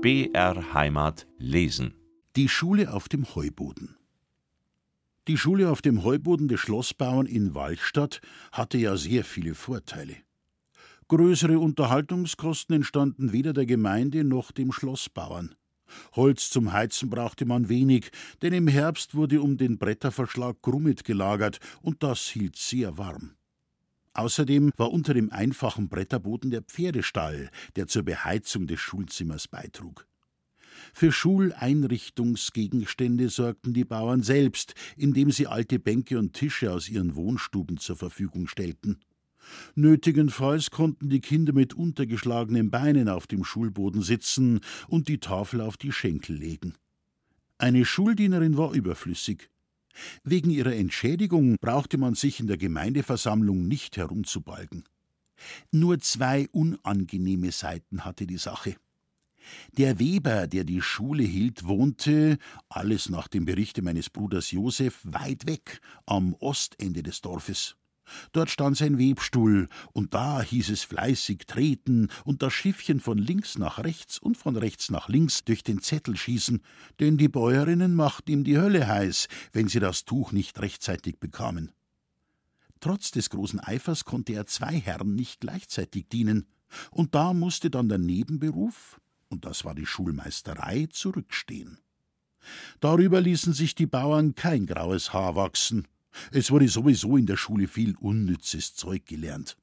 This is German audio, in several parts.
BR Heimat lesen. Die Schule auf dem Heuboden. Die Schule auf dem Heuboden des Schlossbauern in Walchstadt hatte ja sehr viele Vorteile. Größere Unterhaltungskosten entstanden weder der Gemeinde noch dem Schlossbauern. Holz zum Heizen brauchte man wenig, denn im Herbst wurde um den Bretterverschlag Grummet gelagert, und das hielt sehr warm. Außerdem war unter dem einfachen Bretterboden der Pferdestall, der zur Beheizung des Schulzimmers beitrug. Für Schuleinrichtungsgegenstände sorgten die Bauern selbst, indem sie alte Bänke und Tische aus ihren Wohnstuben zur Verfügung stellten. Nötigenfalls konnten die Kinder mit untergeschlagenen Beinen auf dem Schulboden sitzen und die Tafel auf die Schenkel legen. Eine Schuldienerin war überflüssig. Wegen ihrer Entschädigung brauchte man sich in der Gemeindeversammlung nicht herumzubalgen. Nur zwei unangenehme Seiten hatte die Sache. Der Weber, der die Schule hielt, wohnte, alles nach dem Berichte meines Bruders Josef, weit weg, am Ostende des Dorfes. Dort stand sein Webstuhl, und da hieß es fleißig treten und das Schiffchen von links nach rechts und von rechts nach links durch den Zettel schießen, denn die Bäuerinnen machten ihm die Hölle heiß, wenn sie das Tuch nicht rechtzeitig bekamen. Trotz des großen Eifers konnte er zwei Herren nicht gleichzeitig dienen, und da musste dann der Nebenberuf, und das war die Schulmeisterei, zurückstehen. Darüber ließen sich die Bauern kein graues Haar wachsen, es wurde sowieso in der Schule viel unnützes Zeug gelernt.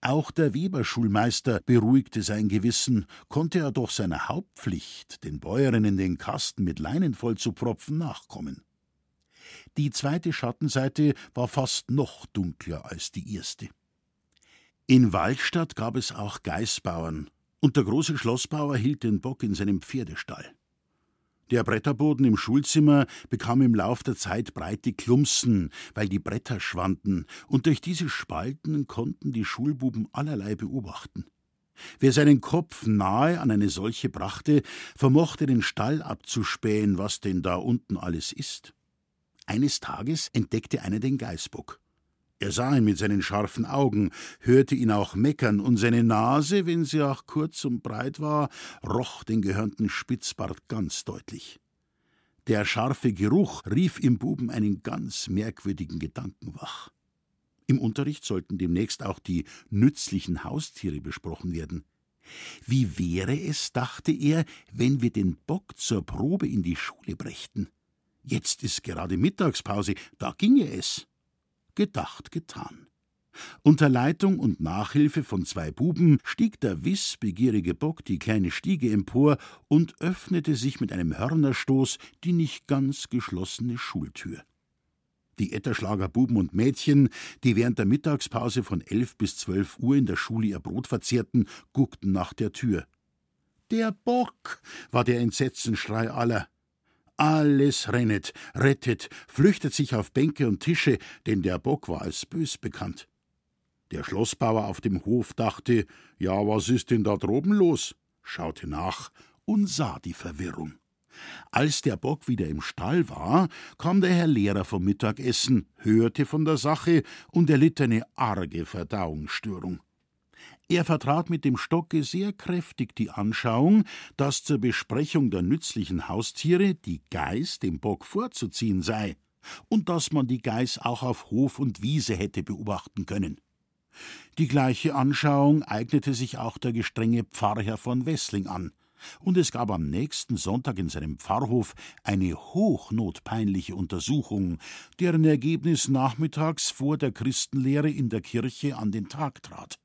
Auch der Weberschulmeister beruhigte sein Gewissen, konnte er doch seiner Hauptpflicht, den Bäuerinnen den Kasten mit Leinen vollzupfropfen, nachkommen. Die zweite Schattenseite war fast noch dunkler als die erste. In Waldstadt gab es auch Geißbauern, und der große Schlossbauer hielt den Bock in seinem Pferdestall. Der Bretterboden im Schulzimmer bekam im Lauf der Zeit breite Klumpsen, weil die Bretter schwanden, und durch diese Spalten konnten die Schulbuben allerlei beobachten. Wer seinen Kopf nahe an eine solche brachte, vermochte den Stall abzuspähen, was denn da unten alles ist. Eines Tages entdeckte einer den Geißbock. Er sah ihn mit seinen scharfen Augen, hörte ihn auch meckern, und seine Nase, wenn sie auch kurz und breit war, roch den gehörnten Spitzbart ganz deutlich. Der scharfe Geruch rief im Buben einen ganz merkwürdigen Gedanken wach. Im Unterricht sollten demnächst auch die nützlichen Haustiere besprochen werden. Wie wäre es, dachte er, wenn wir den Bock zur Probe in die Schule brächten? Jetzt ist gerade Mittagspause, da ginge es. Gedacht, getan. Unter Leitung und Nachhilfe von zwei Buben stieg der wissbegierige Bock die kleine Stiege empor und öffnete sich mit einem Hörnerstoß die nicht ganz geschlossene Schultür. Die Etterschlager Buben und Mädchen, die während der Mittagspause von elf bis zwölf Uhr in der Schule ihr Brot verzehrten, guckten nach der Tür. Der Bock! war der Entsetzenschrei aller. Alles rennet, rettet, flüchtet sich auf Bänke und Tische, denn der Bock war als bös bekannt. Der Schlossbauer auf dem Hof dachte, ja, was ist denn da droben los? schaute nach und sah die Verwirrung. Als der Bock wieder im Stall war, kam der Herr Lehrer vom Mittagessen, hörte von der Sache und erlitt eine arge Verdauungsstörung. Er vertrat mit dem Stocke sehr kräftig die Anschauung, dass zur Besprechung der nützlichen Haustiere die Geiß dem Bock vorzuziehen sei und dass man die Geiß auch auf Hof und Wiese hätte beobachten können. Die gleiche Anschauung eignete sich auch der gestrenge Pfarrherr von Wessling an, und es gab am nächsten Sonntag in seinem Pfarrhof eine hochnotpeinliche Untersuchung, deren Ergebnis nachmittags vor der Christenlehre in der Kirche an den Tag trat.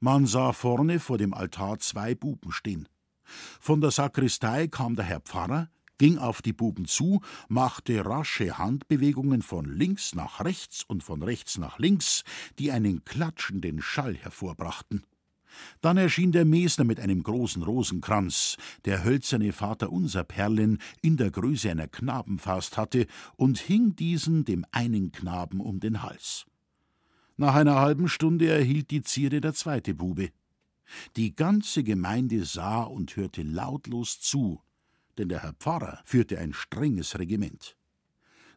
Man sah vorne vor dem Altar zwei Buben stehen. Von der Sakristei kam der Herr Pfarrer, ging auf die Buben zu, machte rasche Handbewegungen von links nach rechts und von rechts nach links, die einen klatschenden Schall hervorbrachten. Dann erschien der Mesner mit einem großen Rosenkranz, der hölzerne Vater unser Perlen in der Größe einer Knabenfaust hatte, und hing diesen dem einen Knaben um den Hals. Nach einer halben Stunde erhielt die Zierde der zweite Bube. Die ganze Gemeinde sah und hörte lautlos zu, denn der Herr Pfarrer führte ein strenges Regiment.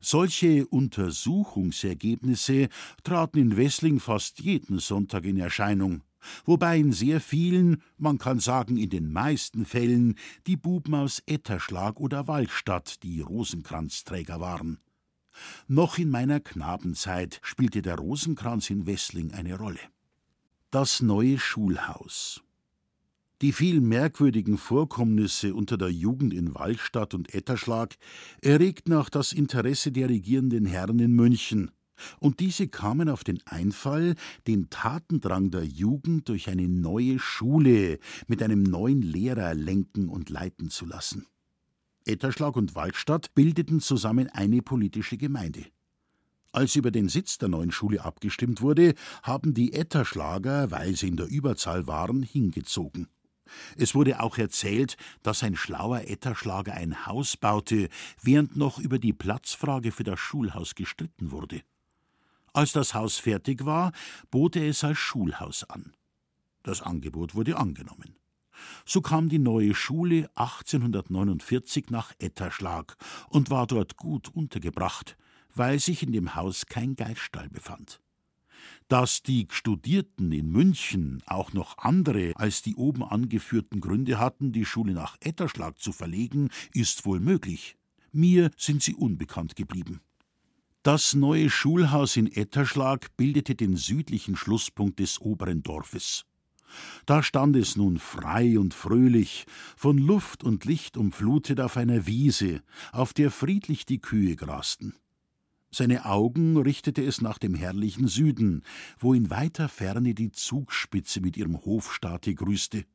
Solche Untersuchungsergebnisse traten in Wessling fast jeden Sonntag in Erscheinung, wobei in sehr vielen, man kann sagen in den meisten Fällen, die Buben aus Etterschlag oder Waldstadt die Rosenkranzträger waren. Noch in meiner Knabenzeit spielte der Rosenkranz in Wessling eine Rolle. Das neue Schulhaus. Die vielen merkwürdigen Vorkommnisse unter der Jugend in Waldstadt und Etterschlag erregten auch das Interesse der regierenden Herren in München, und diese kamen auf den Einfall, den Tatendrang der Jugend durch eine neue Schule mit einem neuen Lehrer lenken und leiten zu lassen. Etterschlag und Waldstadt bildeten zusammen eine politische Gemeinde. Als über den Sitz der neuen Schule abgestimmt wurde, haben die Etterschlager, weil sie in der Überzahl waren, hingezogen. Es wurde auch erzählt, dass ein schlauer Etterschlager ein Haus baute, während noch über die Platzfrage für das Schulhaus gestritten wurde. Als das Haus fertig war, bot er es als Schulhaus an. Das Angebot wurde angenommen. So kam die neue Schule 1849 nach Etterschlag und war dort gut untergebracht, weil sich in dem Haus kein Geiststall befand. Dass die Studierten in München auch noch andere als die oben angeführten Gründe hatten, die Schule nach Etterschlag zu verlegen, ist wohl möglich. Mir sind sie unbekannt geblieben. Das neue Schulhaus in Etterschlag bildete den südlichen Schlusspunkt des oberen Dorfes. Da stand es nun frei und fröhlich, von Luft und Licht umflutet auf einer Wiese, auf der friedlich die Kühe grasten. Seine Augen richtete es nach dem herrlichen Süden, wo in weiter Ferne die Zugspitze mit ihrem Hofstaate grüßte,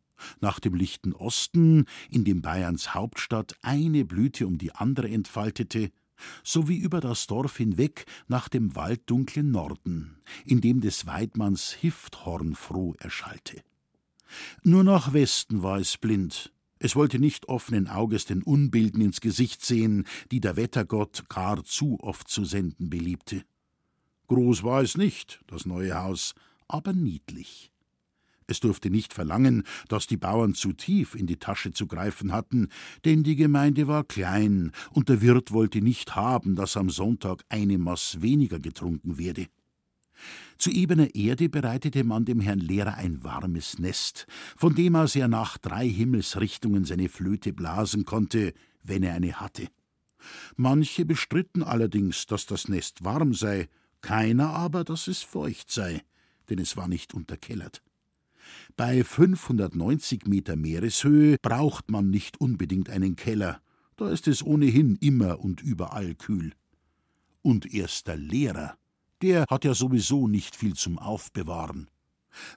nach dem lichten Osten, in dem Bayerns Hauptstadt eine Blüte um die andere entfaltete, sowie über das Dorf hinweg nach dem walddunklen Norden, in dem des Weidmanns Hifthorn froh erschallte. Nur nach Westen war es blind. Es wollte nicht offenen Auges den Unbilden ins Gesicht sehen, die der Wettergott gar zu oft zu senden beliebte. Groß war es nicht, das neue Haus, aber niedlich. Es durfte nicht verlangen, dass die Bauern zu tief in die Tasche zu greifen hatten, denn die Gemeinde war klein, und der Wirt wollte nicht haben, dass am Sonntag eine Maß weniger getrunken werde. Zu ebener Erde bereitete man dem Herrn Lehrer ein warmes Nest, von dem aus er nach drei Himmelsrichtungen seine Flöte blasen konnte, wenn er eine hatte. Manche bestritten allerdings, dass das Nest warm sei, keiner aber, dass es feucht sei, denn es war nicht unterkellert. Bei 590 Meter Meereshöhe braucht man nicht unbedingt einen Keller, da ist es ohnehin immer und überall kühl. Und erst der Lehrer, der hat ja sowieso nicht viel zum Aufbewahren.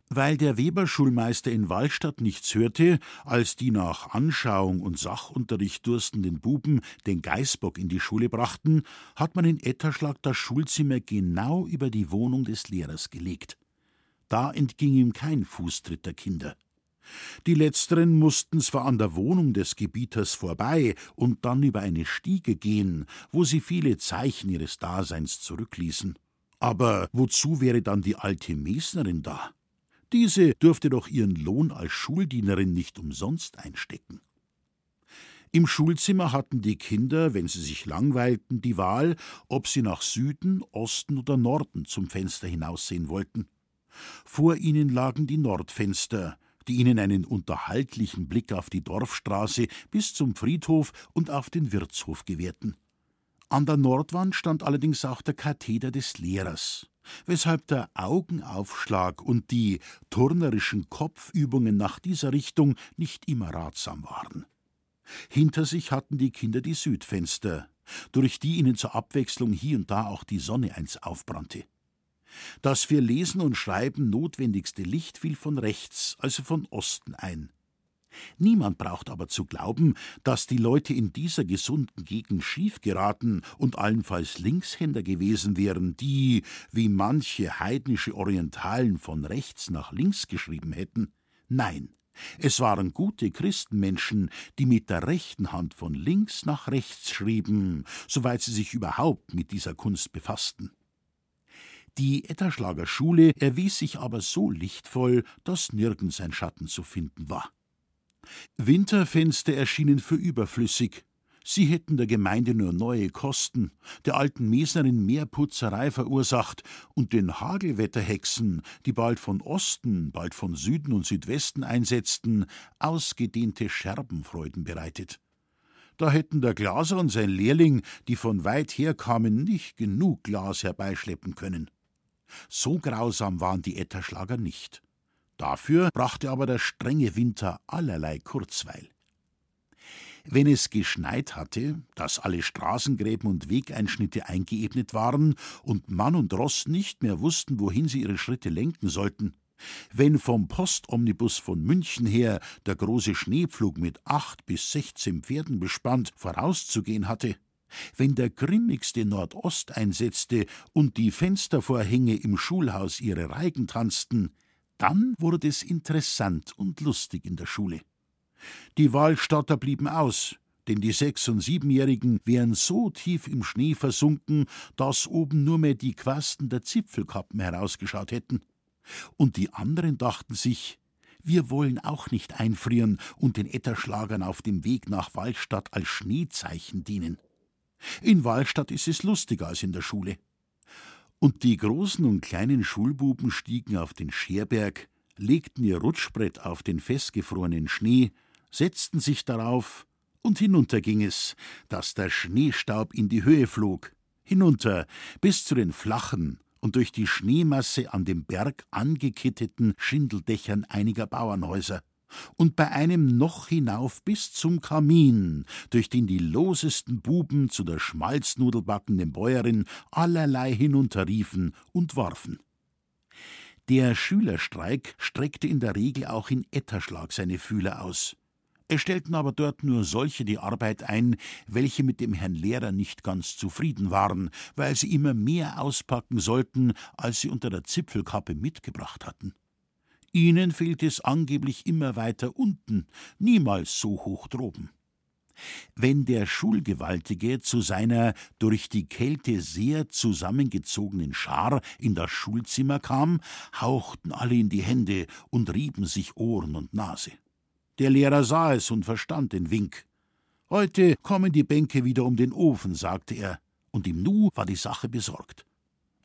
Weil der Weberschulmeister in Wallstadt nichts hörte, als die nach Anschauung und Sachunterricht durstenden Buben den Geißbock in die Schule brachten, hat man in Etterschlag das Schulzimmer genau über die Wohnung des Lehrers gelegt. Da entging ihm kein Fußtritt der Kinder. Die letzteren mussten zwar an der Wohnung des Gebieters vorbei und dann über eine Stiege gehen, wo sie viele Zeichen ihres Daseins zurückließen. Aber wozu wäre dann die alte Mesnerin da? Diese dürfte doch ihren Lohn als Schuldienerin nicht umsonst einstecken. Im Schulzimmer hatten die Kinder, wenn sie sich langweilten, die Wahl, ob sie nach Süden, Osten oder Norden zum Fenster hinaussehen wollten. Vor ihnen lagen die Nordfenster, die ihnen einen unterhaltlichen Blick auf die Dorfstraße bis zum Friedhof und auf den Wirtshof gewährten. An der Nordwand stand allerdings auch der Katheder des Lehrers, weshalb der Augenaufschlag und die turnerischen Kopfübungen nach dieser Richtung nicht immer ratsam waren. Hinter sich hatten die Kinder die Südfenster, durch die ihnen zur Abwechslung hier und da auch die Sonne eins aufbrannte. Das für Lesen und Schreiben notwendigste Licht fiel von rechts, also von Osten ein. Niemand braucht aber zu glauben, dass die Leute in dieser gesunden Gegend schief geraten und allenfalls Linkshänder gewesen wären, die, wie manche heidnische Orientalen von rechts nach links geschrieben hätten. Nein, es waren gute Christenmenschen, die mit der rechten Hand von links nach rechts schrieben, soweit sie sich überhaupt mit dieser Kunst befassten. Die Etterschlager Schule erwies sich aber so lichtvoll, dass nirgends ein Schatten zu finden war. Winterfenster erschienen für überflüssig, Sie hätten der Gemeinde nur neue Kosten, der alten Mesnerin mehr Putzerei verursacht und den Hagelwetterhexen, die bald von Osten, bald von Süden und Südwesten einsetzten, ausgedehnte Scherbenfreuden bereitet. Da hätten der Glaser und sein Lehrling, die von weit her kamen, nicht genug Glas herbeischleppen können. So grausam waren die Etterschlager nicht. Dafür brachte aber der strenge Winter allerlei Kurzweil. Wenn es geschneit hatte, dass alle Straßengräben und Wegeinschnitte eingeebnet waren und Mann und Ross nicht mehr wussten, wohin sie ihre Schritte lenken sollten, wenn vom Postomnibus von München her der große Schneepflug mit acht bis sechzehn Pferden bespannt vorauszugehen hatte, wenn der grimmigste Nordost einsetzte und die Fenstervorhänge im Schulhaus ihre Reigen tanzten, dann wurde es interessant und lustig in der Schule. Die Wahlstatter blieben aus, denn die Sechs- und Siebenjährigen wären so tief im Schnee versunken, dass oben nur mehr die Quasten der Zipfelkappen herausgeschaut hätten. Und die anderen dachten sich, wir wollen auch nicht einfrieren und den Etterschlagern auf dem Weg nach Wallstadt als Schneezeichen dienen. In Wallstadt ist es lustiger als in der Schule. Und die großen und kleinen Schulbuben stiegen auf den Scherberg, legten ihr Rutschbrett auf den festgefrorenen Schnee setzten sich darauf, und hinunter ging es, dass der Schneestaub in die Höhe flog, hinunter bis zu den flachen und durch die Schneemasse an dem Berg angekitteten Schindeldächern einiger Bauernhäuser, und bei einem noch hinauf bis zum Kamin, durch den die losesten Buben zu der schmalznudelbackenden Bäuerin allerlei hinunterriefen und warfen. Der Schülerstreik streckte in der Regel auch in Etterschlag seine Fühler aus. Es stellten aber dort nur solche die Arbeit ein, welche mit dem Herrn Lehrer nicht ganz zufrieden waren, weil sie immer mehr auspacken sollten, als sie unter der Zipfelkappe mitgebracht hatten. Ihnen fehlte es angeblich immer weiter unten, niemals so hoch droben. Wenn der Schulgewaltige zu seiner durch die Kälte sehr zusammengezogenen Schar in das Schulzimmer kam, hauchten alle in die Hände und rieben sich Ohren und Nase. Der Lehrer sah es und verstand den Wink. Heute kommen die Bänke wieder um den Ofen, sagte er, und im Nu war die Sache besorgt.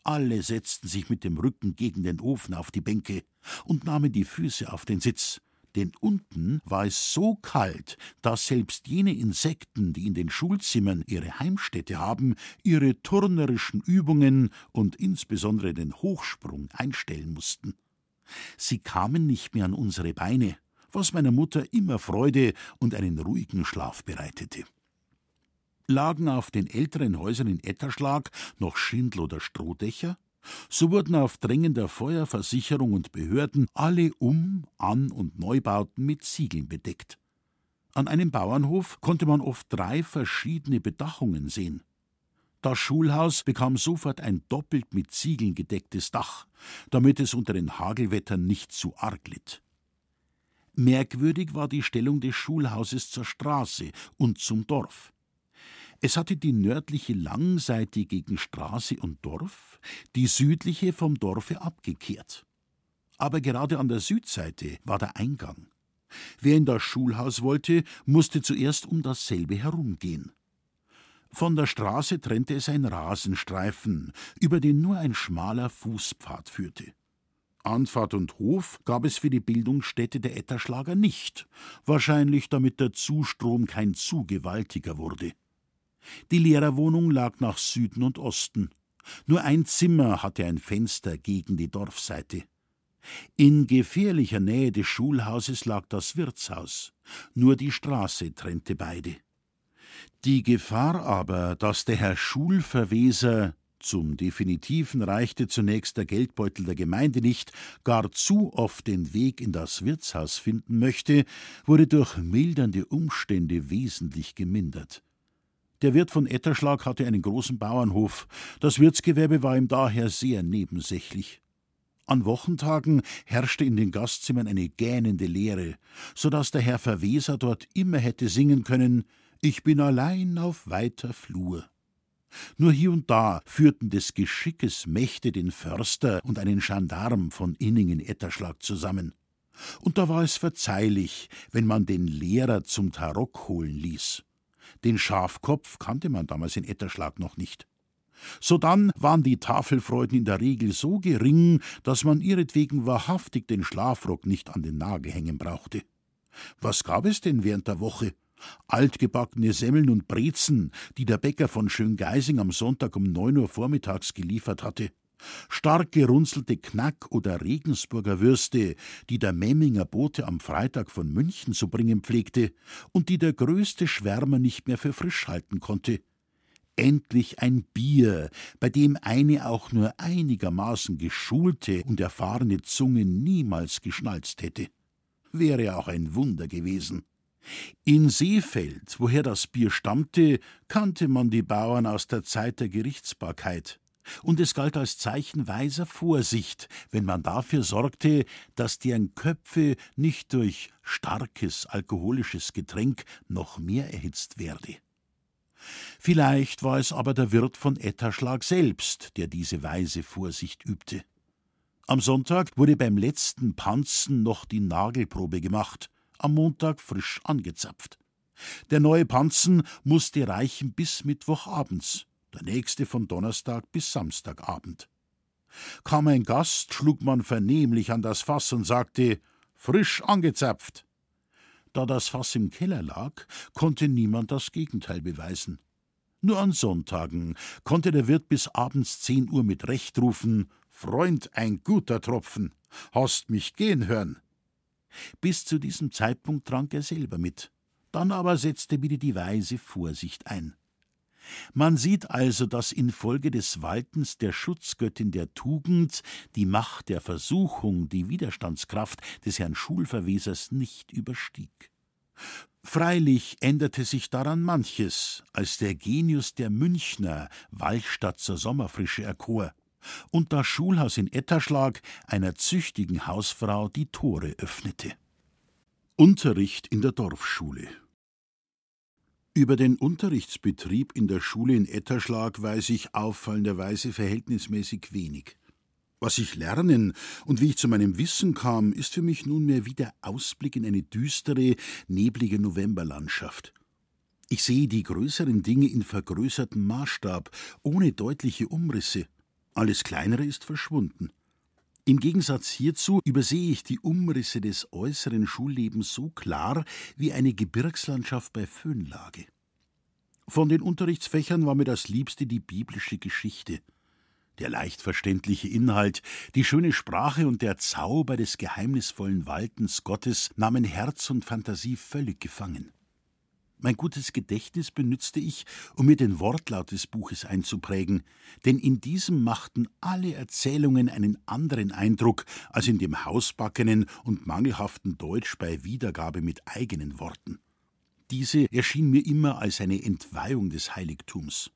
Alle setzten sich mit dem Rücken gegen den Ofen auf die Bänke und nahmen die Füße auf den Sitz, denn unten war es so kalt, dass selbst jene Insekten, die in den Schulzimmern ihre Heimstätte haben, ihre turnerischen Übungen und insbesondere den Hochsprung einstellen mussten. Sie kamen nicht mehr an unsere Beine, was meiner Mutter immer Freude und einen ruhigen Schlaf bereitete. Lagen auf den älteren Häusern in Etterschlag noch Schindel oder Strohdächer, so wurden auf Drängen der Feuerversicherung und Behörden alle Um-, An- und Neubauten mit Ziegeln bedeckt. An einem Bauernhof konnte man oft drei verschiedene Bedachungen sehen. Das Schulhaus bekam sofort ein doppelt mit Ziegeln gedecktes Dach, damit es unter den Hagelwettern nicht zu arg litt. Merkwürdig war die Stellung des Schulhauses zur Straße und zum Dorf. Es hatte die nördliche Langseite gegen Straße und Dorf, die südliche vom Dorfe abgekehrt. Aber gerade an der Südseite war der Eingang. Wer in das Schulhaus wollte, musste zuerst um dasselbe herumgehen. Von der Straße trennte es ein Rasenstreifen, über den nur ein schmaler Fußpfad führte. Anfahrt und Hof gab es für die Bildungsstätte der Etterschlager nicht, wahrscheinlich damit der Zustrom kein zu gewaltiger wurde. Die Lehrerwohnung lag nach Süden und Osten. Nur ein Zimmer hatte ein Fenster gegen die Dorfseite. In gefährlicher Nähe des Schulhauses lag das Wirtshaus. Nur die Straße trennte beide. Die Gefahr aber, dass der Herr Schulverweser zum Definitiven reichte zunächst der Geldbeutel der Gemeinde nicht, gar zu oft den Weg in das Wirtshaus finden möchte, wurde durch mildernde Umstände wesentlich gemindert. Der Wirt von Etterschlag hatte einen großen Bauernhof, das Wirtsgewerbe war ihm daher sehr nebensächlich. An Wochentagen herrschte in den Gastzimmern eine gähnende Leere, so dass der Herr Verweser dort immer hätte singen können Ich bin allein auf weiter Flur. Nur hier und da führten des Geschickes Mächte den Förster und einen Gendarm von Inningen-Etterschlag zusammen. Und da war es verzeihlich, wenn man den Lehrer zum Tarock holen ließ. Den Schafkopf kannte man damals in Etterschlag noch nicht. Sodann waren die Tafelfreuden in der Regel so gering, dass man ihretwegen wahrhaftig den Schlafrock nicht an den Nagel hängen brauchte. Was gab es denn während der Woche? Altgebackene Semmeln und Brezen, die der Bäcker von Schöngeising am Sonntag um neun Uhr vormittags geliefert hatte. Stark gerunzelte Knack- oder Regensburger Würste, die der Memminger Bote am Freitag von München zu bringen pflegte und die der größte Schwärmer nicht mehr für frisch halten konnte. Endlich ein Bier, bei dem eine auch nur einigermaßen geschulte und erfahrene Zunge niemals geschnalzt hätte. Wäre auch ein Wunder gewesen. In Seefeld, woher das Bier stammte, kannte man die Bauern aus der Zeit der Gerichtsbarkeit. Und es galt als Zeichen weiser Vorsicht, wenn man dafür sorgte, dass deren Köpfe nicht durch starkes alkoholisches Getränk noch mehr erhitzt werde. Vielleicht war es aber der Wirt von Etterschlag selbst, der diese weise Vorsicht übte. Am Sonntag wurde beim letzten Panzen noch die Nagelprobe gemacht, am Montag frisch angezapft. Der neue Panzen musste reichen bis Mittwochabends, der nächste von Donnerstag bis Samstagabend. Kam ein Gast, schlug man vernehmlich an das Fass und sagte frisch angezapft. Da das Fass im Keller lag, konnte niemand das Gegenteil beweisen. Nur an Sonntagen konnte der Wirt bis abends zehn Uhr mit Recht rufen Freund, ein guter Tropfen. Hast mich gehen hören. Bis zu diesem Zeitpunkt trank er selber mit. Dann aber setzte wieder die weise Vorsicht ein. Man sieht also, dass infolge des Waltens der Schutzgöttin der Tugend die Macht der Versuchung, die Widerstandskraft des Herrn Schulverwesers nicht überstieg. Freilich änderte sich daran manches, als der Genius der Münchner Walchstadt zur Sommerfrische erkor und das Schulhaus in Etterschlag einer züchtigen Hausfrau die Tore öffnete. Unterricht in der Dorfschule Über den Unterrichtsbetrieb in der Schule in Etterschlag weiß ich auffallenderweise verhältnismäßig wenig. Was ich lernen und wie ich zu meinem Wissen kam, ist für mich nunmehr wie der Ausblick in eine düstere, neblige Novemberlandschaft. Ich sehe die größeren Dinge in vergrößertem Maßstab, ohne deutliche Umrisse. Alles Kleinere ist verschwunden. Im Gegensatz hierzu übersehe ich die Umrisse des äußeren Schullebens so klar wie eine Gebirgslandschaft bei Föhnlage. Von den Unterrichtsfächern war mir das Liebste die biblische Geschichte. Der leicht verständliche Inhalt, die schöne Sprache und der Zauber des geheimnisvollen Waltens Gottes nahmen Herz und Fantasie völlig gefangen. Mein gutes Gedächtnis benützte ich, um mir den Wortlaut des Buches einzuprägen, denn in diesem machten alle Erzählungen einen anderen Eindruck als in dem hausbackenen und mangelhaften Deutsch bei Wiedergabe mit eigenen Worten. Diese erschien mir immer als eine Entweihung des Heiligtums.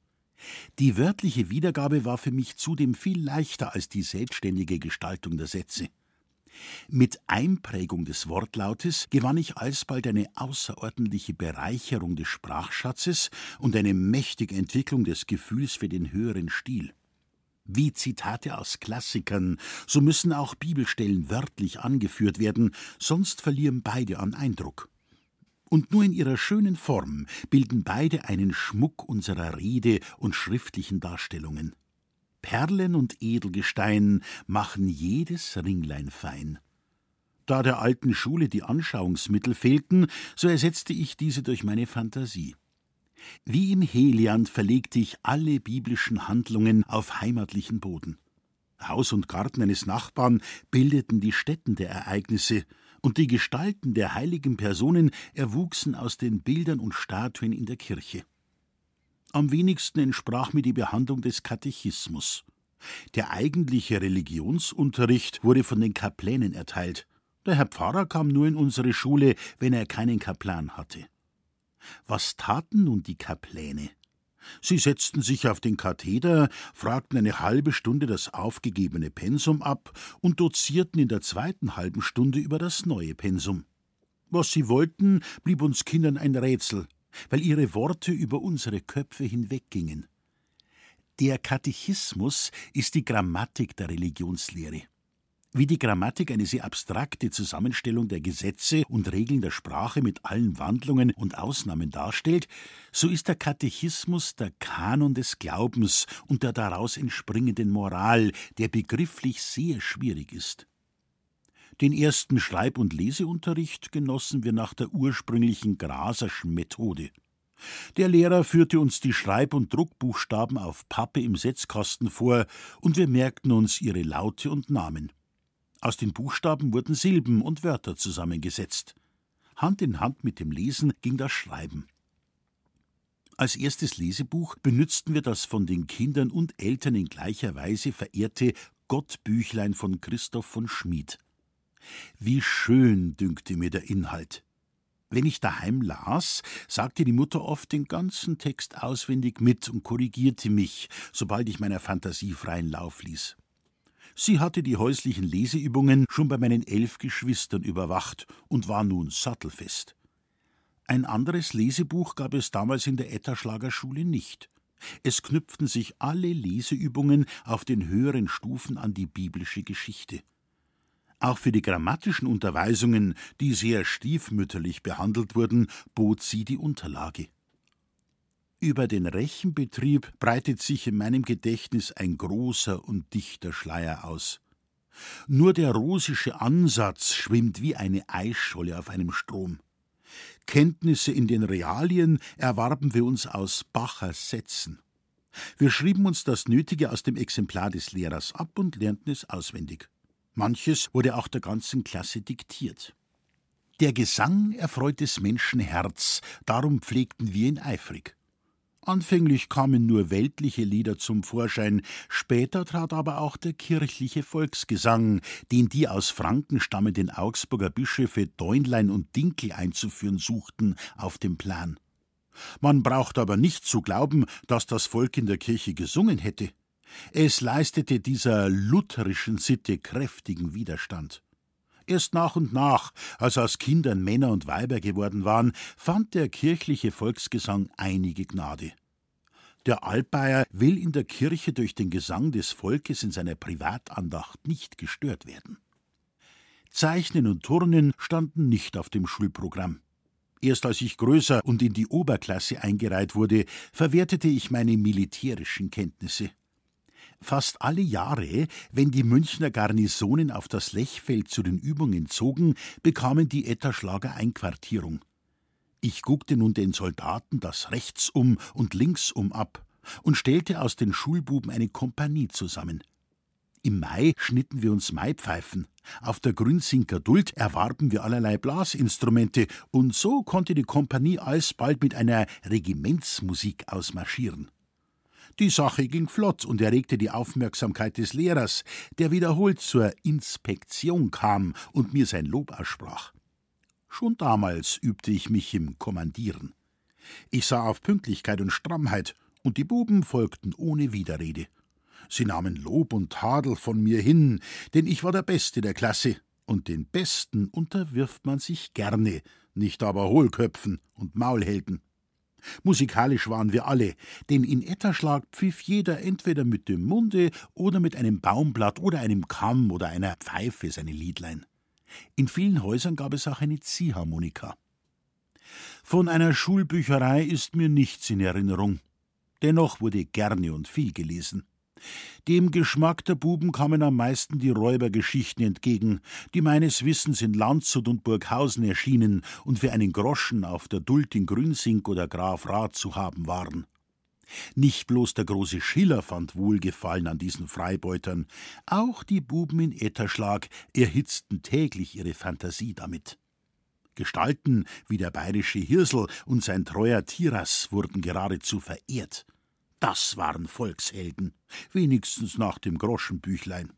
Die wörtliche Wiedergabe war für mich zudem viel leichter als die selbstständige Gestaltung der Sätze. Mit Einprägung des Wortlautes gewann ich alsbald eine außerordentliche Bereicherung des Sprachschatzes und eine mächtige Entwicklung des Gefühls für den höheren Stil. Wie Zitate aus Klassikern, so müssen auch Bibelstellen wörtlich angeführt werden, sonst verlieren beide an Eindruck. Und nur in ihrer schönen Form bilden beide einen Schmuck unserer Rede und schriftlichen Darstellungen. Perlen und Edelgestein machen jedes Ringlein fein. Da der alten Schule die Anschauungsmittel fehlten, so ersetzte ich diese durch meine Fantasie. Wie im Heliand verlegte ich alle biblischen Handlungen auf heimatlichen Boden. Haus und Garten eines Nachbarn bildeten die Stätten der Ereignisse, und die Gestalten der heiligen Personen erwuchsen aus den Bildern und Statuen in der Kirche. Am wenigsten entsprach mir die Behandlung des Katechismus. Der eigentliche Religionsunterricht wurde von den Kaplänen erteilt. Der Herr Pfarrer kam nur in unsere Schule, wenn er keinen Kaplan hatte. Was taten nun die Kapläne? Sie setzten sich auf den Katheder, fragten eine halbe Stunde das aufgegebene Pensum ab und dozierten in der zweiten halben Stunde über das neue Pensum. Was sie wollten, blieb uns Kindern ein Rätsel weil ihre Worte über unsere Köpfe hinweggingen. Der Katechismus ist die Grammatik der Religionslehre. Wie die Grammatik eine sehr abstrakte Zusammenstellung der Gesetze und Regeln der Sprache mit allen Wandlungen und Ausnahmen darstellt, so ist der Katechismus der Kanon des Glaubens und der daraus entspringenden Moral, der begrifflich sehr schwierig ist. Den ersten Schreib- und Leseunterricht genossen wir nach der ursprünglichen Graserschen Methode. Der Lehrer führte uns die Schreib- und Druckbuchstaben auf Pappe im Setzkasten vor, und wir merkten uns ihre Laute und Namen. Aus den Buchstaben wurden Silben und Wörter zusammengesetzt. Hand in Hand mit dem Lesen ging das Schreiben. Als erstes Lesebuch benützten wir das von den Kindern und Eltern in gleicher Weise verehrte Gottbüchlein von Christoph von Schmid. Wie schön dünkte mir der Inhalt. Wenn ich daheim las, sagte die Mutter oft den ganzen Text auswendig mit und korrigierte mich, sobald ich meiner Fantasie freien Lauf ließ. Sie hatte die häuslichen Leseübungen schon bei meinen elf Geschwistern überwacht und war nun sattelfest. Ein anderes Lesebuch gab es damals in der Etterschlager Schule nicht. Es knüpften sich alle Leseübungen auf den höheren Stufen an die biblische Geschichte. Auch für die grammatischen Unterweisungen, die sehr stiefmütterlich behandelt wurden, bot sie die Unterlage. Über den Rechenbetrieb breitet sich in meinem Gedächtnis ein großer und dichter Schleier aus. Nur der rosische Ansatz schwimmt wie eine Eisscholle auf einem Strom. Kenntnisse in den Realien erwarben wir uns aus Bachers Sätzen. Wir schrieben uns das Nötige aus dem Exemplar des Lehrers ab und lernten es auswendig. Manches wurde auch der ganzen Klasse diktiert. Der Gesang erfreut des Menschen Herz, darum pflegten wir ihn eifrig. Anfänglich kamen nur weltliche Lieder zum Vorschein, später trat aber auch der kirchliche Volksgesang, den die aus Franken stammenden Augsburger Bischöfe Däunlein und Dinkel einzuführen suchten, auf den Plan. Man braucht aber nicht zu glauben, dass das Volk in der Kirche gesungen hätte. Es leistete dieser lutherischen Sitte kräftigen Widerstand. Erst nach und nach, als aus Kindern Männer und Weiber geworden waren, fand der kirchliche Volksgesang einige Gnade. Der Altbayer will in der Kirche durch den Gesang des Volkes in seiner Privatandacht nicht gestört werden. Zeichnen und Turnen standen nicht auf dem Schulprogramm. Erst als ich größer und in die Oberklasse eingereiht wurde, verwertete ich meine militärischen Kenntnisse. Fast alle Jahre, wenn die Münchner Garnisonen auf das Lechfeld zu den Übungen zogen, bekamen die Etterschlager Einquartierung. Ich guckte nun den Soldaten das Rechtsum und Linksum ab und stellte aus den Schulbuben eine Kompanie zusammen. Im Mai schnitten wir uns Maipfeifen. Auf der Grünsinker Duld erwarben wir allerlei Blasinstrumente, und so konnte die Kompanie alsbald mit einer Regimentsmusik ausmarschieren. Die Sache ging flott und erregte die Aufmerksamkeit des Lehrers, der wiederholt zur Inspektion kam und mir sein Lob aussprach. Schon damals übte ich mich im Kommandieren. Ich sah auf Pünktlichkeit und Strammheit, und die Buben folgten ohne Widerrede. Sie nahmen Lob und Tadel von mir hin, denn ich war der Beste der Klasse, und den Besten unterwirft man sich gerne, nicht aber Hohlköpfen und Maulhelden. Musikalisch waren wir alle, denn in Etterschlag pfiff jeder entweder mit dem Munde oder mit einem Baumblatt oder einem Kamm oder einer Pfeife seine Liedlein. In vielen Häusern gab es auch eine Ziehharmonika. Von einer Schulbücherei ist mir nichts in Erinnerung. Dennoch wurde gerne und viel gelesen. Dem Geschmack der Buben kamen am meisten die Räubergeschichten entgegen, die meines Wissens in Landshut und Burghausen erschienen und für einen Groschen auf der Duld in Grünsink oder Graf Rath zu haben waren. Nicht bloß der große Schiller fand Wohlgefallen an diesen Freibeutern, auch die Buben in Etterschlag erhitzten täglich ihre Fantasie damit. Gestalten wie der bayerische Hirsel und sein treuer Tiras wurden geradezu verehrt. Das waren Volkshelden, wenigstens nach dem Groschenbüchlein.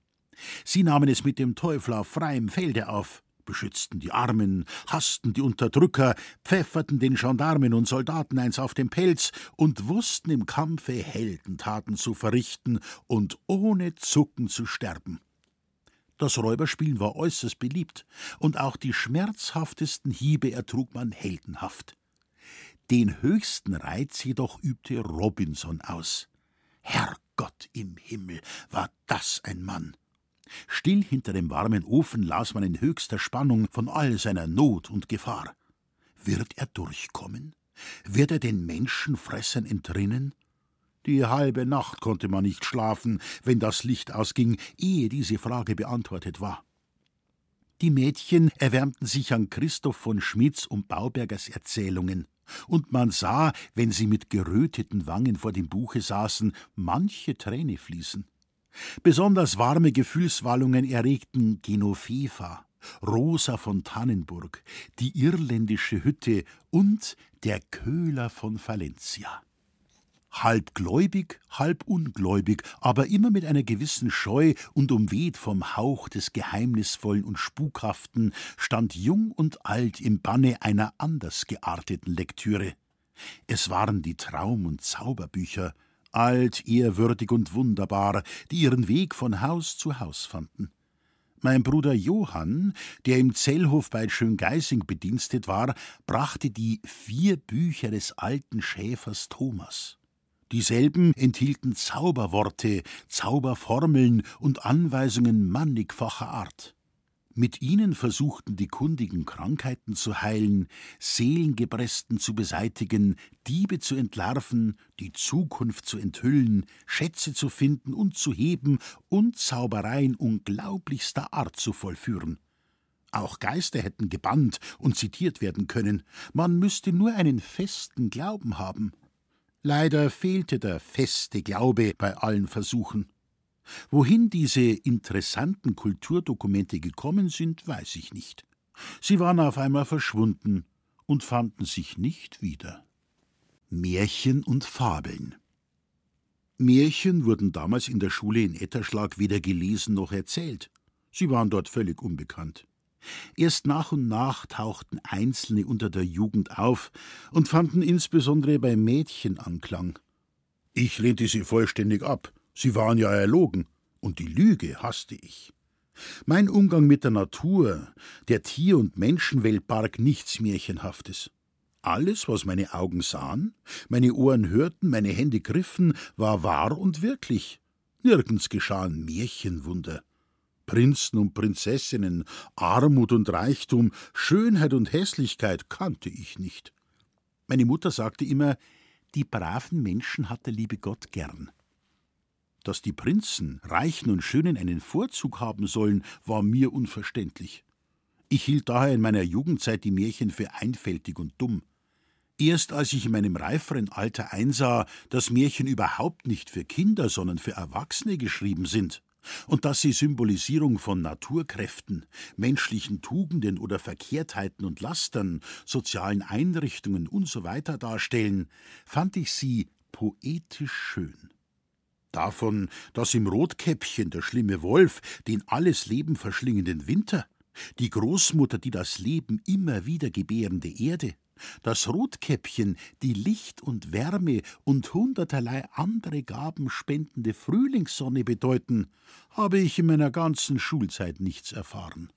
Sie nahmen es mit dem Teufel auf freiem Felde auf, beschützten die Armen, hassten die Unterdrücker, pfefferten den Gendarmen und Soldaten eins auf den Pelz und wussten im Kampfe Heldentaten zu verrichten und ohne Zucken zu sterben. Das Räuberspielen war äußerst beliebt, und auch die schmerzhaftesten Hiebe ertrug man heldenhaft. Den höchsten Reiz jedoch übte Robinson aus. Herrgott im Himmel, war das ein Mann! Still hinter dem warmen Ofen las man in höchster Spannung von all seiner Not und Gefahr. Wird er durchkommen? Wird er den Menschenfressern entrinnen? Die halbe Nacht konnte man nicht schlafen, wenn das Licht ausging, ehe diese Frage beantwortet war. Die Mädchen erwärmten sich an Christoph von Schmidts und Baubergers Erzählungen, und man sah, wenn sie mit geröteten Wangen vor dem Buche saßen, manche Träne fließen. Besonders warme Gefühlswallungen erregten Genoveva, Rosa von Tannenburg, die irländische Hütte und der Köhler von Valencia halb gläubig, halb ungläubig, aber immer mit einer gewissen Scheu und umweht vom Hauch des Geheimnisvollen und Spukhaften, stand jung und alt im Banne einer anders gearteten Lektüre. Es waren die Traum- und Zauberbücher, alt, ehrwürdig und wunderbar, die ihren Weg von Haus zu Haus fanden. Mein Bruder Johann, der im Zellhof bei Schöngeising bedienstet war, brachte die vier Bücher des alten Schäfers Thomas. Dieselben enthielten Zauberworte, Zauberformeln und Anweisungen mannigfacher Art. Mit ihnen versuchten die Kundigen Krankheiten zu heilen, Seelengebresten zu beseitigen, Diebe zu entlarven, die Zukunft zu enthüllen, Schätze zu finden und zu heben und Zaubereien unglaublichster Art zu vollführen. Auch Geister hätten gebannt und zitiert werden können, man müsste nur einen festen Glauben haben. Leider fehlte der feste Glaube bei allen Versuchen. Wohin diese interessanten Kulturdokumente gekommen sind, weiß ich nicht. Sie waren auf einmal verschwunden und fanden sich nicht wieder. Märchen und Fabeln Märchen wurden damals in der Schule in Etterschlag weder gelesen noch erzählt. Sie waren dort völlig unbekannt. Erst nach und nach tauchten Einzelne unter der Jugend auf und fanden insbesondere bei Mädchen Anklang. Ich lehnte sie vollständig ab, sie waren ja erlogen, und die Lüge hasste ich. Mein Umgang mit der Natur, der Tier- und Menschenwelt barg nichts Märchenhaftes. Alles, was meine Augen sahen, meine Ohren hörten, meine Hände griffen, war wahr und wirklich. Nirgends geschahen Märchenwunder. Prinzen und Prinzessinnen, Armut und Reichtum, Schönheit und Hässlichkeit kannte ich nicht. Meine Mutter sagte immer, die braven Menschen hat der liebe Gott gern. Dass die Prinzen, Reichen und Schönen einen Vorzug haben sollen, war mir unverständlich. Ich hielt daher in meiner Jugendzeit die Märchen für einfältig und dumm. Erst als ich in meinem reiferen Alter einsah, dass Märchen überhaupt nicht für Kinder, sondern für Erwachsene geschrieben sind, und dass sie Symbolisierung von Naturkräften, menschlichen Tugenden oder Verkehrtheiten und Lastern, sozialen Einrichtungen usw. So darstellen, fand ich sie poetisch schön. Davon, dass im Rotkäppchen der schlimme Wolf den alles Leben verschlingenden Winter, die Großmutter, die das Leben immer wieder gebärende Erde, das Rotkäppchen die Licht und Wärme und hunderterlei andere Gaben spendende Frühlingssonne bedeuten, habe ich in meiner ganzen Schulzeit nichts erfahren.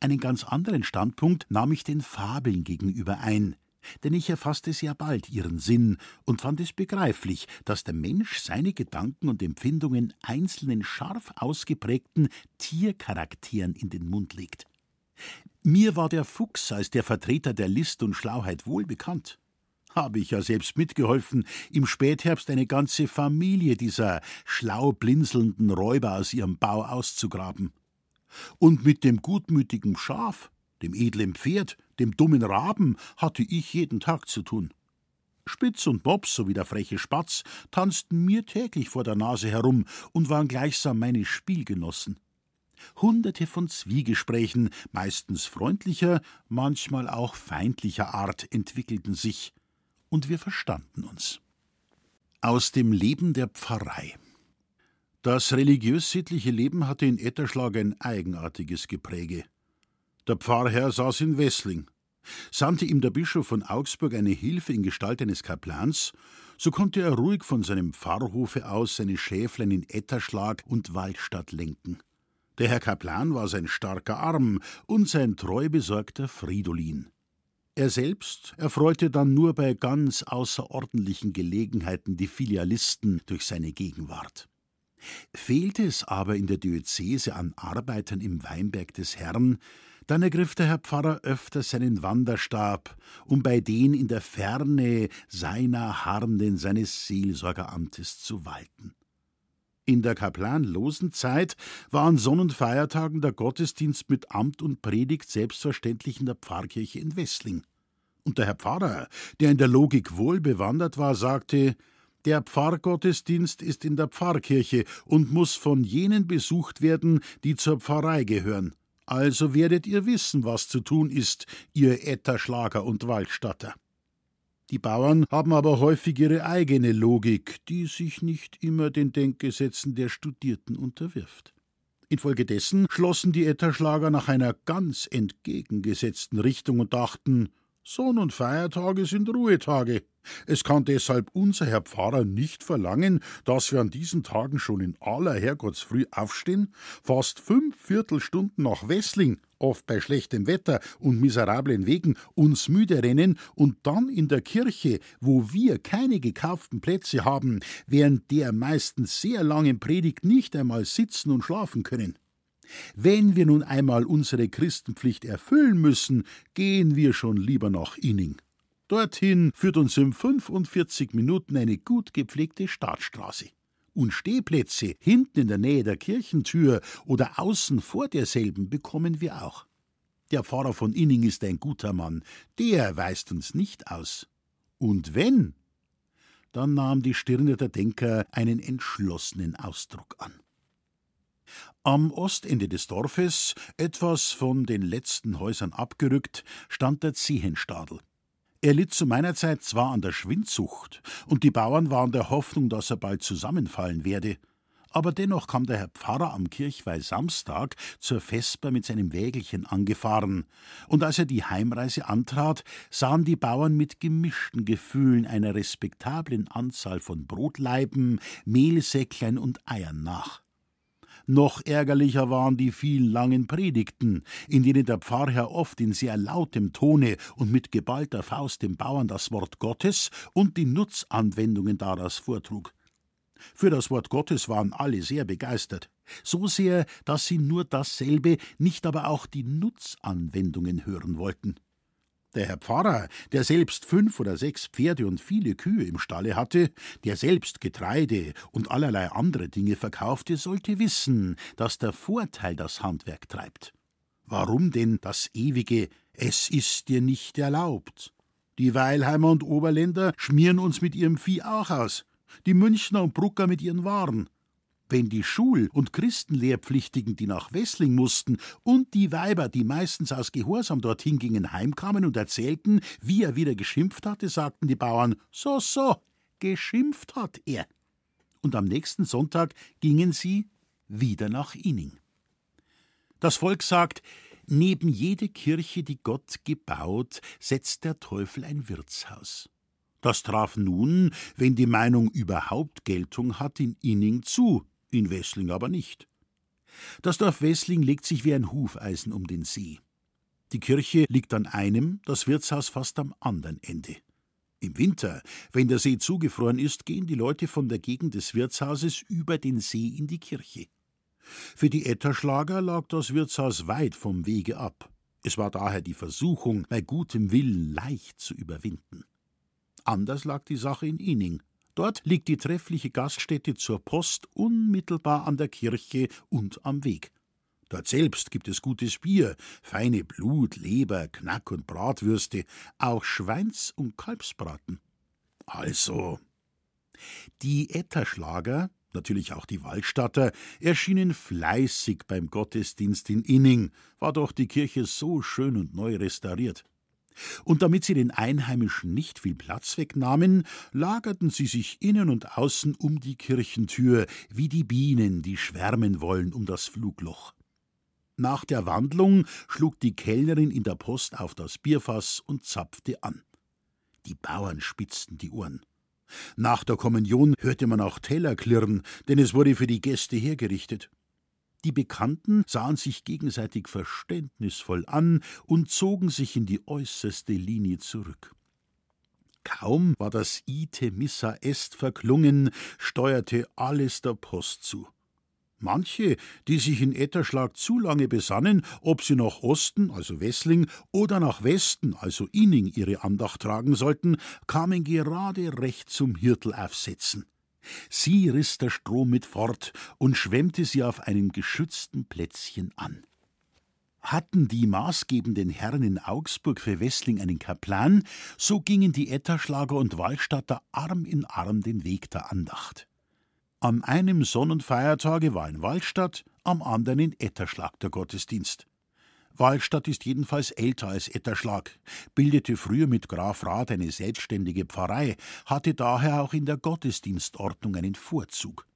Einen ganz anderen Standpunkt nahm ich den Fabeln gegenüber ein, denn ich erfasste sehr bald ihren Sinn und fand es begreiflich, dass der Mensch seine Gedanken und Empfindungen einzelnen scharf ausgeprägten Tiercharakteren in den Mund legt. Mir war der Fuchs als der Vertreter der List und Schlauheit wohl bekannt. Habe ich ja selbst mitgeholfen, im Spätherbst eine ganze Familie dieser schlau blinzelnden Räuber aus ihrem Bau auszugraben. Und mit dem gutmütigen Schaf, dem edlen Pferd, dem dummen Raben hatte ich jeden Tag zu tun. Spitz und Mops sowie der freche Spatz tanzten mir täglich vor der Nase herum und waren gleichsam meine Spielgenossen. Hunderte von Zwiegesprächen, meistens freundlicher, manchmal auch feindlicher Art, entwickelten sich, und wir verstanden uns. Aus dem Leben der Pfarrei. Das religiös-sittliche Leben hatte in Etterschlag ein eigenartiges Gepräge. Der Pfarrherr saß in Wessling. Sandte ihm der Bischof von Augsburg eine Hilfe in Gestalt eines Kaplans, so konnte er ruhig von seinem Pfarrhofe aus seine Schäflein in Etterschlag und Waldstadt lenken. Der Herr Kaplan war sein starker Arm und sein treu besorgter Fridolin. Er selbst erfreute dann nur bei ganz außerordentlichen Gelegenheiten die Filialisten durch seine Gegenwart. Fehlte es aber in der Diözese an Arbeitern im Weinberg des Herrn, dann ergriff der Herr Pfarrer öfter seinen Wanderstab, um bei den in der Ferne seiner harrenden seines Seelsorgeramtes zu walten. In der kaplanlosen Zeit war an Sonn- und Feiertagen der Gottesdienst mit Amt und Predigt selbstverständlich in der Pfarrkirche in Wessling. Und der Herr Pfarrer, der in der Logik wohl bewandert war, sagte, der Pfarrgottesdienst ist in der Pfarrkirche und muss von jenen besucht werden, die zur Pfarrei gehören. Also werdet ihr wissen, was zu tun ist, ihr Etterschlager und Waldstatter. Die Bauern haben aber häufig ihre eigene Logik, die sich nicht immer den Denkgesetzen der Studierten unterwirft. Infolgedessen schlossen die Etterschlager nach einer ganz entgegengesetzten Richtung und dachten, Sonn- und Feiertage sind Ruhetage. Es kann deshalb unser Herr Pfarrer nicht verlangen, dass wir an diesen Tagen schon in aller Herrgottsfrüh aufstehen, fast fünf Viertelstunden nach Wessling, oft bei schlechtem Wetter und miserablen Wegen, uns müde rennen und dann in der Kirche, wo wir keine gekauften Plätze haben, während der meistens sehr langen Predigt nicht einmal sitzen und schlafen können. Wenn wir nun einmal unsere Christenpflicht erfüllen müssen, gehen wir schon lieber nach Inning. Dorthin führt uns in 45 Minuten eine gut gepflegte Staatsstraße. Und Stehplätze hinten in der Nähe der Kirchentür oder außen vor derselben bekommen wir auch. Der Pfarrer von Inning ist ein guter Mann, der weist uns nicht aus. Und wenn, dann nahm die Stirne der Denker einen entschlossenen Ausdruck an. Am Ostende des Dorfes, etwas von den letzten Häusern abgerückt, stand der Zehenstadel. Er litt zu meiner Zeit zwar an der Schwindsucht, und die Bauern waren der Hoffnung, dass er bald zusammenfallen werde, aber dennoch kam der Herr Pfarrer am Kirchweih Samstag zur Vesper mit seinem Wägelchen angefahren, und als er die Heimreise antrat, sahen die Bauern mit gemischten Gefühlen einer respektablen Anzahl von Brotleiben, Mehlsäcklein und Eiern nach. Noch ärgerlicher waren die vielen langen Predigten, in denen der Pfarrherr oft in sehr lautem Tone und mit geballter Faust dem Bauern das Wort Gottes und die Nutzanwendungen daraus vortrug. Für das Wort Gottes waren alle sehr begeistert, so sehr, dass sie nur dasselbe, nicht aber auch die Nutzanwendungen hören wollten. Der Herr Pfarrer, der selbst fünf oder sechs Pferde und viele Kühe im Stalle hatte, der selbst Getreide und allerlei andere Dinge verkaufte, sollte wissen, dass der Vorteil das Handwerk treibt. Warum denn das ewige Es ist dir nicht erlaubt? Die Weilheimer und Oberländer schmieren uns mit ihrem Vieh auch aus, die Münchner und Brucker mit ihren Waren. Wenn die Schul- und Christenlehrpflichtigen, die nach Wessling mussten, und die Weiber, die meistens aus Gehorsam dorthin gingen, heimkamen und erzählten, wie er wieder geschimpft hatte, sagten die Bauern: So, so, geschimpft hat er. Und am nächsten Sonntag gingen sie wieder nach Inning. Das Volk sagt, neben jede Kirche, die Gott gebaut, setzt der Teufel ein Wirtshaus. Das traf nun, wenn die Meinung überhaupt Geltung hat, in Inning zu, in Wessling aber nicht. Das Dorf Wessling legt sich wie ein Hufeisen um den See. Die Kirche liegt an einem, das Wirtshaus fast am anderen Ende. Im Winter, wenn der See zugefroren ist, gehen die Leute von der Gegend des Wirtshauses über den See in die Kirche. Für die Etterschlager lag das Wirtshaus weit vom Wege ab. Es war daher die Versuchung, bei gutem Willen leicht zu überwinden. Anders lag die Sache in Ining. Dort liegt die treffliche Gaststätte zur Post unmittelbar an der Kirche und am Weg. Dort selbst gibt es gutes Bier, feine Blut, Leber, Knack und Bratwürste, auch Schweins- und Kalbsbraten. Also, die Etterschlager, natürlich auch die Waldstatter, erschienen fleißig beim Gottesdienst in Inning, war doch die Kirche so schön und neu restauriert. Und damit sie den Einheimischen nicht viel Platz wegnahmen, lagerten sie sich innen und außen um die Kirchentür, wie die Bienen, die schwärmen wollen um das Flugloch. Nach der Wandlung schlug die Kellnerin in der Post auf das Bierfass und zapfte an. Die Bauern spitzten die Ohren. Nach der Kommunion hörte man auch Teller klirren, denn es wurde für die Gäste hergerichtet. Die Bekannten sahen sich gegenseitig verständnisvoll an und zogen sich in die äußerste Linie zurück. Kaum war das Ite Missa Est verklungen, steuerte alles der Post zu. Manche, die sich in Etterschlag zu lange besannen, ob sie nach Osten, also Wessling, oder nach Westen, also Inning, ihre Andacht tragen sollten, kamen gerade recht zum Hirtel aufsetzen. Sie riss der Strom mit fort und schwemmte sie auf einem geschützten Plätzchen an. Hatten die maßgebenden Herren in Augsburg für Wessling einen Kaplan, so gingen die Etterschlager und Wallstatter Arm in Arm den Weg der Andacht. Am einen Sonnenfeiertage war in Wallstadt, am anderen in Etterschlag der Gottesdienst. Wallstadt ist jedenfalls älter als Etterschlag, bildete früher mit Graf Rath eine selbstständige Pfarrei, hatte daher auch in der Gottesdienstordnung einen Vorzug.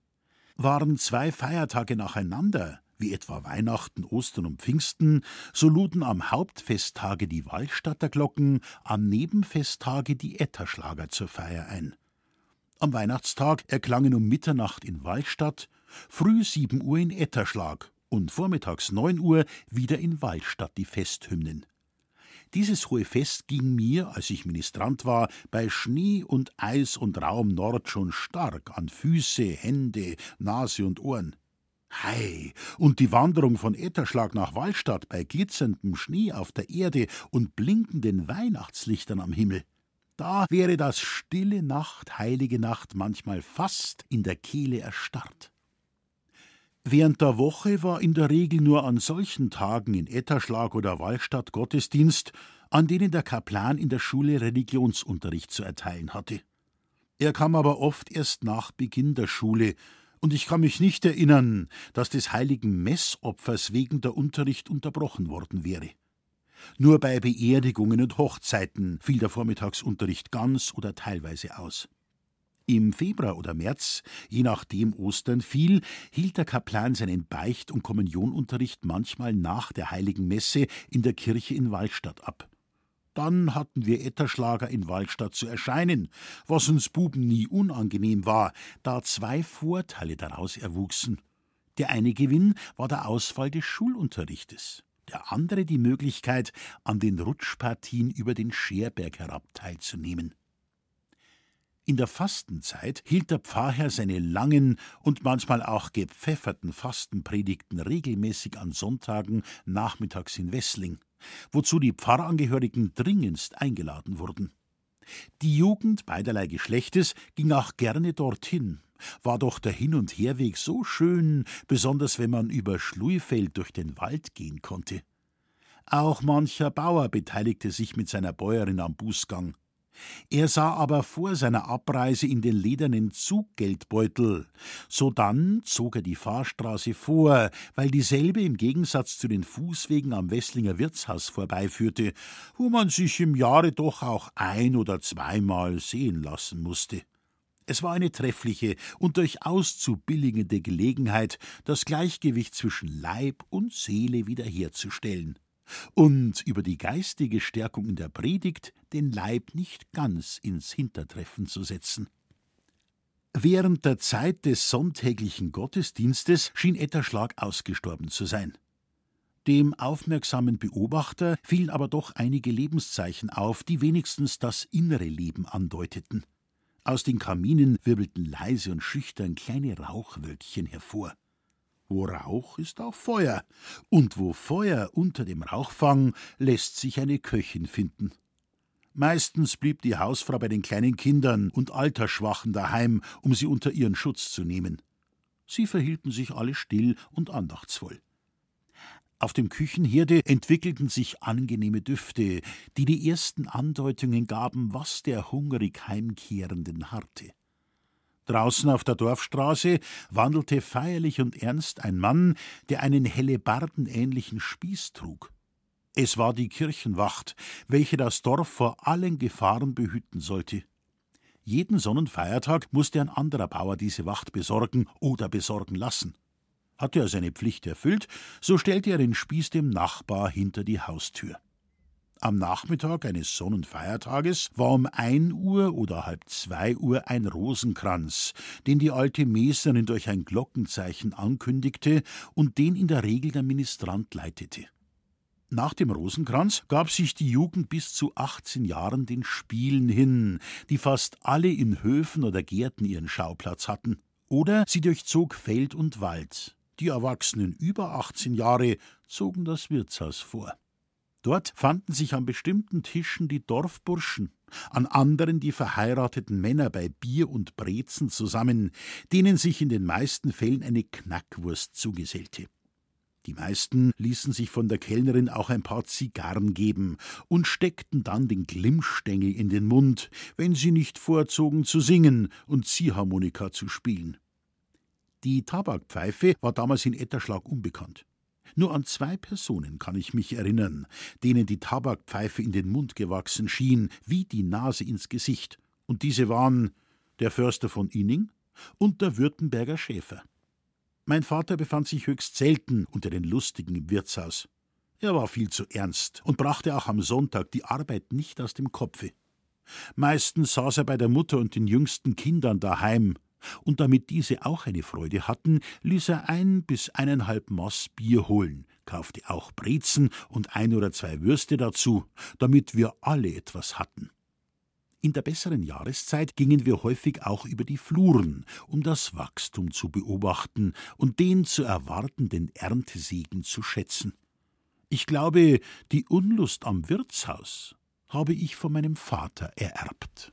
Waren zwei Feiertage nacheinander, wie etwa Weihnachten, Ostern und Pfingsten, so luden am Hauptfesttage die Wallstatter Glocken, am Nebenfesttage die Etterschlager zur Feier ein. Am Weihnachtstag erklangen um Mitternacht in Wallstadt, früh sieben Uhr in Etterschlag und vormittags neun Uhr wieder in Wallstadt die Festhymnen. Dieses hohe Fest ging mir, als ich Ministrant war, bei Schnee und Eis und rauem Nord schon stark an Füße, Hände, Nase und Ohren. Hei, und die Wanderung von Etterschlag nach Wallstadt bei glitzerndem Schnee auf der Erde und blinkenden Weihnachtslichtern am Himmel. Da wäre das stille Nacht, heilige Nacht manchmal fast in der Kehle erstarrt. Während der Woche war in der Regel nur an solchen Tagen in Etterschlag oder Wallstadt Gottesdienst, an denen der Kaplan in der Schule Religionsunterricht zu erteilen hatte. Er kam aber oft erst nach Beginn der Schule, und ich kann mich nicht erinnern, dass des heiligen Messopfers wegen der Unterricht unterbrochen worden wäre. Nur bei Beerdigungen und Hochzeiten fiel der Vormittagsunterricht ganz oder teilweise aus. Im Februar oder März, je nachdem Ostern fiel, hielt der Kaplan seinen Beicht- und Kommunionunterricht manchmal nach der heiligen Messe in der Kirche in Wallstadt ab. Dann hatten wir Etterschlager in Wallstadt zu erscheinen, was uns Buben nie unangenehm war, da zwei Vorteile daraus erwuchsen. Der eine Gewinn war der Ausfall des Schulunterrichtes der andere die Möglichkeit, an den Rutschpartien über den Scherberg herab teilzunehmen. In der Fastenzeit hielt der Pfarrherr seine langen und manchmal auch gepfefferten Fastenpredigten regelmäßig an Sonntagen nachmittags in Wessling, wozu die Pfarrangehörigen dringendst eingeladen wurden. Die Jugend beiderlei Geschlechtes ging auch gerne dorthin, war doch der Hin- und Herweg so schön, besonders wenn man über Schluifeld durch den Wald gehen konnte. Auch mancher Bauer beteiligte sich mit seiner Bäuerin am Bußgang. Er sah aber vor seiner Abreise in den ledernen Zuggeldbeutel. Sodann zog er die Fahrstraße vor, weil dieselbe im Gegensatz zu den Fußwegen am Wesslinger Wirtshaus vorbeiführte, wo man sich im Jahre doch auch ein oder zweimal sehen lassen musste. Es war eine treffliche und durchaus zu billigende Gelegenheit, das Gleichgewicht zwischen Leib und Seele wiederherzustellen und über die geistige Stärkung in der Predigt den Leib nicht ganz ins Hintertreffen zu setzen. Während der Zeit des sonntäglichen Gottesdienstes schien Etterschlag ausgestorben zu sein. Dem aufmerksamen Beobachter fielen aber doch einige Lebenszeichen auf, die wenigstens das innere Leben andeuteten. Aus den Kaminen wirbelten leise und schüchtern kleine Rauchwölkchen hervor. Wo Rauch ist auch Feuer, und wo Feuer unter dem Rauchfang lässt sich eine Köchin finden. Meistens blieb die Hausfrau bei den kleinen Kindern und Altersschwachen daheim, um sie unter ihren Schutz zu nehmen. Sie verhielten sich alle still und andachtsvoll. Auf dem Küchenherde entwickelten sich angenehme Düfte, die die ersten Andeutungen gaben, was der hungrig Heimkehrenden harrte. Draußen auf der Dorfstraße wandelte feierlich und ernst ein Mann, der einen hellebardenähnlichen Spieß trug. Es war die Kirchenwacht, welche das Dorf vor allen Gefahren behüten sollte. Jeden Sonnenfeiertag musste ein anderer Bauer diese Wacht besorgen oder besorgen lassen. Hatte er seine Pflicht erfüllt, so stellte er den Spieß dem Nachbar hinter die Haustür. Am Nachmittag eines Sonnenfeiertages war um ein Uhr oder halb zwei Uhr ein Rosenkranz, den die alte Meserin durch ein Glockenzeichen ankündigte und den in der Regel der Ministrant leitete. Nach dem Rosenkranz gab sich die Jugend bis zu 18 Jahren den Spielen hin, die fast alle in Höfen oder Gärten ihren Schauplatz hatten, oder sie durchzog Feld und Wald, Die Erwachsenen über 18 Jahre zogen das Wirtshaus vor. Dort fanden sich an bestimmten Tischen die Dorfburschen, an anderen die verheirateten Männer bei Bier und Brezen zusammen, denen sich in den meisten Fällen eine Knackwurst zugesellte. Die meisten ließen sich von der Kellnerin auch ein paar Zigarren geben und steckten dann den Glimmstängel in den Mund, wenn sie nicht vorzogen zu singen und Ziehharmonika zu spielen. Die Tabakpfeife war damals in Etterschlag unbekannt. Nur an zwei Personen kann ich mich erinnern, denen die Tabakpfeife in den Mund gewachsen schien, wie die Nase ins Gesicht, und diese waren der Förster von Inning und der Württemberger Schäfer. Mein Vater befand sich höchst selten unter den Lustigen im Wirtshaus. Er war viel zu ernst und brachte auch am Sonntag die Arbeit nicht aus dem Kopfe. Meistens saß er bei der Mutter und den jüngsten Kindern daheim und damit diese auch eine Freude hatten, ließ er ein bis eineinhalb Maß Bier holen, kaufte auch Brezen und ein oder zwei Würste dazu, damit wir alle etwas hatten. In der besseren Jahreszeit gingen wir häufig auch über die Fluren, um das Wachstum zu beobachten und den zu erwartenden Erntesegen zu schätzen. Ich glaube, die Unlust am Wirtshaus habe ich von meinem Vater ererbt.